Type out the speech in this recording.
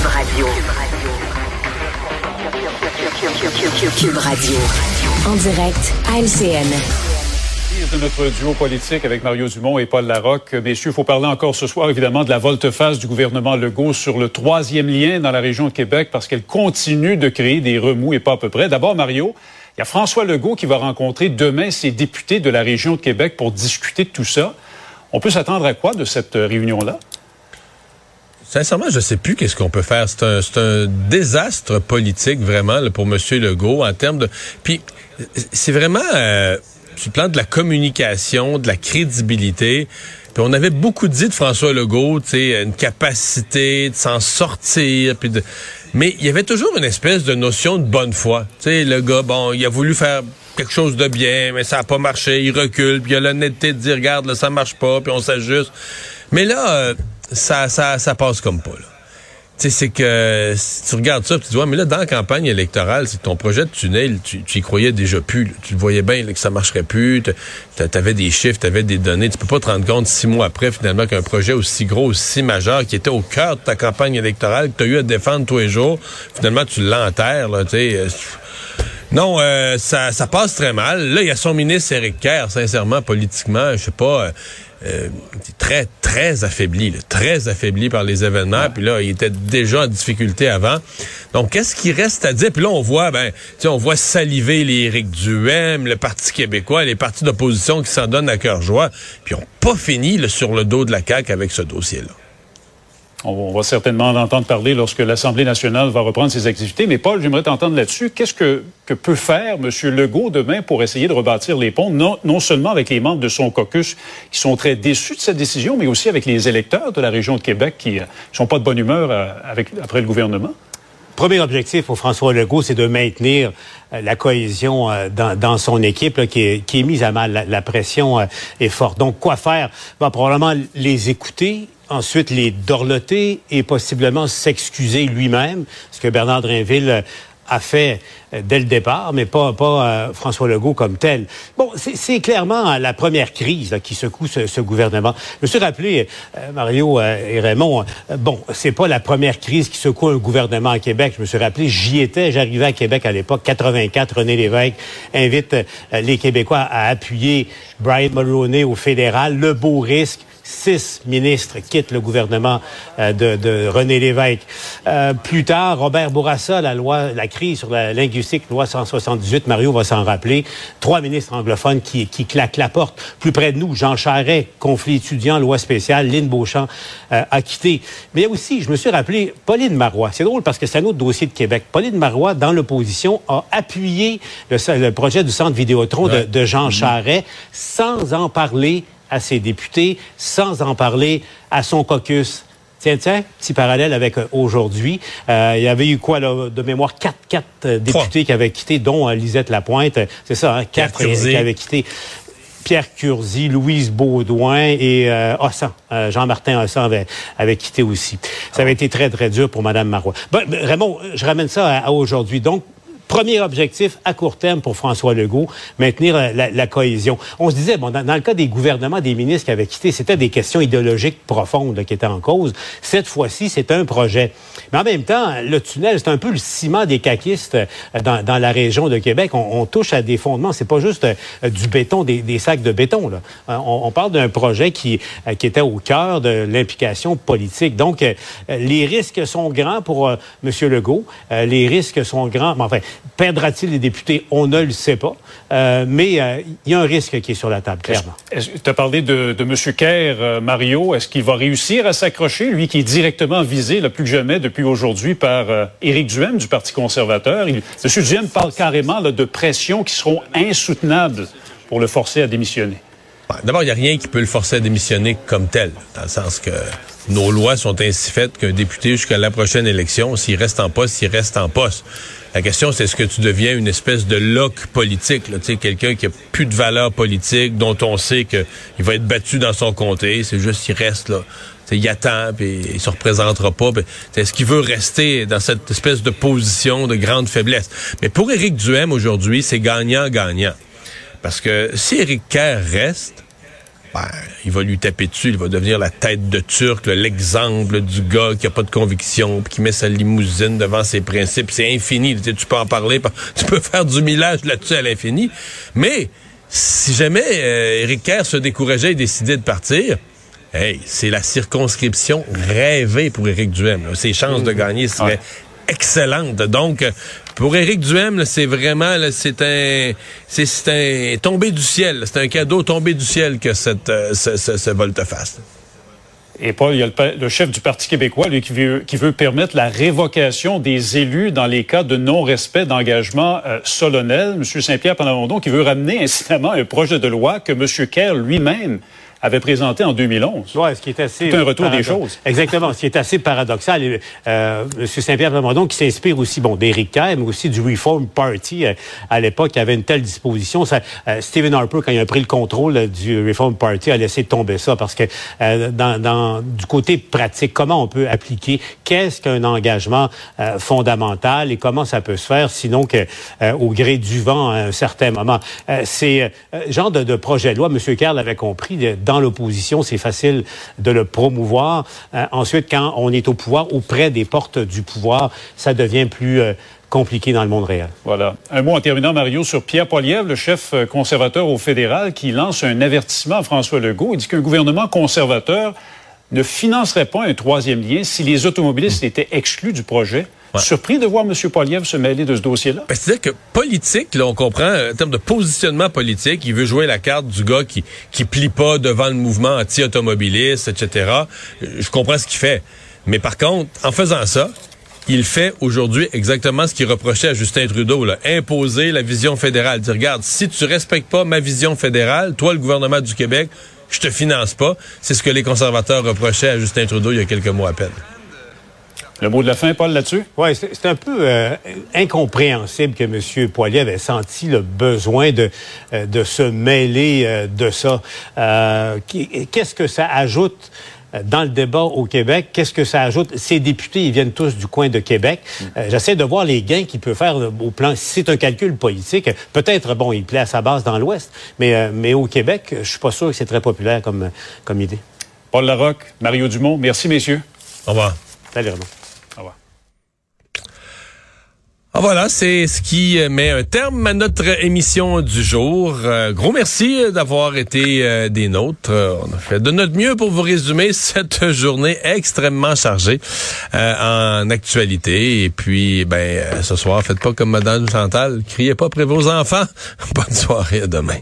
Cube Radio. Cube Radio. En direct à LCN de notre duo politique avec Mario Dumont et Paul Larocque. Messieurs, il faut parler encore ce soir, évidemment, de la volte-face du gouvernement Legault sur le troisième lien dans la région de Québec parce qu'elle continue de créer des remous et pas à peu près. D'abord, Mario, il y a François Legault qui va rencontrer demain ses députés de la région de Québec pour discuter de tout ça. On peut s'attendre à quoi de cette réunion-là? Sincèrement, je sais plus qu'est-ce qu'on peut faire. C'est un, un, désastre politique vraiment pour M. Legault en termes de. Puis c'est vraiment euh, sur le plan de la communication, de la crédibilité. Puis on avait beaucoup dit de François Legault, tu sais, une capacité de s'en sortir, puis de. Mais il y avait toujours une espèce de notion de bonne foi. Tu sais, le gars, bon, il a voulu faire quelque chose de bien, mais ça n'a pas marché, il recule, puis il a l'honnêteté de dire, regarde, là, ça marche pas, puis on s'ajuste. Mais là. Euh, ça, ça, ça passe comme pas, là. Tu sais, c'est que si tu regardes ça, tu te dis, mais là, dans la campagne électorale, c'est ton projet de tunnel, tu, tu y croyais déjà plus. Tu le voyais bien que ça marcherait plus. Tu avais des chiffres, tu avais des données. Tu peux pas te rendre compte six mois après, finalement, qu'un projet aussi gros, aussi majeur, qui était au cœur de ta campagne électorale, que tu as eu à défendre tous les jours, finalement, tu l'enterres, là, tu. Euh, non, euh, ça, ça passe très mal. Là, il y a son ministre Éric Kerr, sincèrement, politiquement, je sais pas... Euh, euh, très, très affaibli, très affaibli par les événements. Puis là, il était déjà en difficulté avant. Donc, qu'est-ce qui reste à dire? Puis là, on voit, ben, on voit saliver les Éric Duhem, le Parti québécois, les partis d'opposition qui s'en donnent à cœur joie. Puis on pas fini sur le dos de la CAQ avec ce dossier-là. On va certainement en entendre parler lorsque l'Assemblée nationale va reprendre ses activités. Mais Paul, j'aimerais t'entendre là-dessus. Qu'est-ce que, peut faire M. Legault demain pour essayer de rebâtir les ponts, non, seulement avec les membres de son caucus qui sont très déçus de cette décision, mais aussi avec les électeurs de la région de Québec qui ne euh, sont pas de bonne humeur euh, après le gouvernement? Premier objectif pour François Legault, c'est de maintenir euh, la cohésion dans, son équipe qui, est, qui, est, mise à mal. La, pression est forte. Donc, quoi faire? Va probablement les écouter ensuite les dorloter et possiblement s'excuser lui-même, ce que Bernard Drinville a fait euh, dès le départ, mais pas, pas euh, François Legault comme tel. Bon, c'est clairement la première crise qui secoue ce, gouvernement. Je me suis rappelé, euh, Mario et Raymond, bon, c'est pas la première crise qui secoue un gouvernement à Québec. Je me suis rappelé, j'y étais, j'arrivais à Québec à l'époque, 84, René Lévesque invite les Québécois à appuyer Brian Mulroney au fédéral, le beau risque six ministres quittent le gouvernement euh, de, René Lévesque. Euh, plus tard, Robert Bourassa, la loi, la crise sur la linguistique, loi 178, Mario va s'en rappeler. Trois ministres anglophones qui, qui claquent la porte. Plus près de nous, Jean Charest, conflit étudiant, loi spéciale, Lynn Beauchamp euh, a quitté. Mais il y a aussi, je me suis rappelé, Pauline Marois. C'est drôle parce que c'est un autre dossier de Québec. Pauline Marois, dans l'opposition, a appuyé le, projet du centre Vidéotron de, de Jean. Charest sans en parler à ses députés, sans en parler à son caucus. Tiens, tiens, petit parallèle avec euh, aujourd'hui. Euh, il y avait eu quoi, là, de mémoire, quatre, quatre euh, députés qui avaient quitté, dont Lisette Lapointe. C'est ça, hein, quatre qui avaient quitté. Pierre Curzi, Louise Baudouin et Ossan. Jean-Martin Ossan avait, avait, quitté aussi. Ça avait été très, très dur pour Mme Marois. Ben, Raymond, je ramène ça à aujourd'hui. Donc, Premier objectif à court terme pour François Legault, maintenir la, cohésion. On se disait, bon, dans, le cas des gouvernements, des ministres qui avaient quitté, c'était des questions idéologiques profondes qui étaient en cause. Cette fois-ci, c'est un projet. Mais en même temps, le tunnel, c'est un peu le ciment des caquistes euh, dans, la région de Québec. On, touche à des fondements. C'est pas juste euh, du béton, des, sacs de béton. Là. Euh, on, parle d'un projet qui, qui était au cœur de l'implication politique. Donc, les risques sont grands pour M. Legault. les risques sont grands. enfin, Perdra-t-il les députés? On ne le sait pas. Euh, mais euh, il y a un risque qui est sur la table, clairement. Tu as parlé de, de M. Kerr, euh, Mario. Est-ce qu'il va réussir à s'accrocher, lui qui est directement visé, le plus que jamais, depuis aujourd'hui, par Éric Duhem du Parti conservateur? M. Duhem parle carrément de pressions qui seront insoutenables pour le forcer à démissionner. D'abord, il n'y a rien qui peut le forcer à démissionner comme tel, dans le sens que nos lois sont ainsi faites qu'un député, jusqu'à la prochaine élection, s'il reste en poste, s'il reste en poste. La question, c'est est-ce que tu deviens une espèce de loc politique, là, quelqu'un qui a plus de valeur politique, dont on sait qu'il va être battu dans son comté, c'est juste qu'il reste là. il attend, puis il se représentera pas. Est-ce qu'il veut rester dans cette espèce de position de grande faiblesse? Mais pour Éric Duhem aujourd'hui, c'est gagnant-gagnant. Parce que si Éric Kerr reste, ben, il va lui taper dessus, il va devenir la tête de Turc, l'exemple du gars qui a pas de conviction, puis qui met sa limousine devant ses principes. C'est infini. Tu peux en parler, tu peux faire du millage là-dessus à l'infini. Mais si jamais euh, Éric Kerr se décourageait et décidait de partir, hey, c'est la circonscription rêvée pour Éric Duhem. Ses chances de gagner seraient excellentes. Donc, pour Éric Duhem, c'est vraiment, c'est un, c'est un tombé du ciel. C'est un cadeau tombé du ciel que cette, euh, ce, ce, volte-face. Et Paul, il y a le, chef du Parti québécois, lui, qui veut, qui veut permettre la révocation des élus dans les cas de non-respect d'engagement euh, solennel. M. Saint-Pierre Plamondon, qui veut ramener incidemment un projet de loi que M. Kerr lui-même avait présenté en 2011. Ouais, ce qui est assez. C'est un retour des choses. Exactement. ce qui est assez paradoxal. Euh, M. Saint-Pierre Plamondon, qui s'inspire aussi, bon, d'Éric Kerr, mais aussi du Reform Party euh, à l'époque, avait une telle disposition. Ça, euh, Stephen Harper, quand il a pris le contrôle euh, du Reform Party, a laissé tomber ça parce que dans, dans, du côté pratique, comment on peut appliquer? Qu'est-ce qu'un engagement fondamental et comment ça peut se faire, sinon que au gré du vent à un certain moment? c'est genre de, de, projet de loi. M. Kerr l'avait compris dans l'opposition, c'est facile de le promouvoir. Euh, ensuite, quand on est au pouvoir, auprès des portes du pouvoir, ça devient plus euh, compliqué dans le monde réel. Voilà. Un mot en terminant, Mario, sur Pierre Poilievre, le chef euh, conservateur au fédéral, qui lance un avertissement à François Legault. Il dit qu'un gouvernement conservateur ne financerait pas un troisième lien si les automobilistes étaient exclus du projet. Surpris de voir M. Poliev se mêler de ce dossier-là? Ben, C'est-à-dire que politique, là, on comprend, en termes de positionnement politique, il veut jouer la carte du gars qui, qui plie pas devant le mouvement anti-automobiliste, etc. Je comprends ce qu'il fait. Mais par contre, en faisant ça, il fait aujourd'hui exactement ce qu'il reprochait à Justin Trudeau, là, imposer la vision fédérale. Dire, regarde, si tu respectes pas ma vision fédérale, toi, le gouvernement du Québec, je te finance pas. C'est ce que les conservateurs reprochaient à Justin Trudeau il y a quelques mois à peine. Le mot de la fin, Paul, là-dessus? Oui, c'est un peu euh, incompréhensible que M. Poilier avait senti le besoin de, euh, de se mêler euh, de ça. Qu'est-ce que ça ajoute? dans le débat au Québec, qu'est-ce que ça ajoute? Ces députés, ils viennent tous du coin de Québec. J'essaie de voir les gains qu'il peut faire au plan. Si c'est un calcul politique, peut-être, bon, il plaît à sa base dans l'Ouest, mais, mais au Québec, je suis pas sûr que c'est très populaire comme, comme idée. Paul Larocque, Mario Dumont, merci, messieurs. Au revoir. Salut, Renaud. Ah voilà, c'est ce qui met un terme à notre émission du jour. Euh, gros merci d'avoir été euh, des nôtres. on a fait de notre mieux pour vous résumer cette journée extrêmement chargée euh, en actualité. Et puis, ben, ce soir, faites pas comme Madame Chantal, criez pas après vos enfants. Bonne soirée, à demain.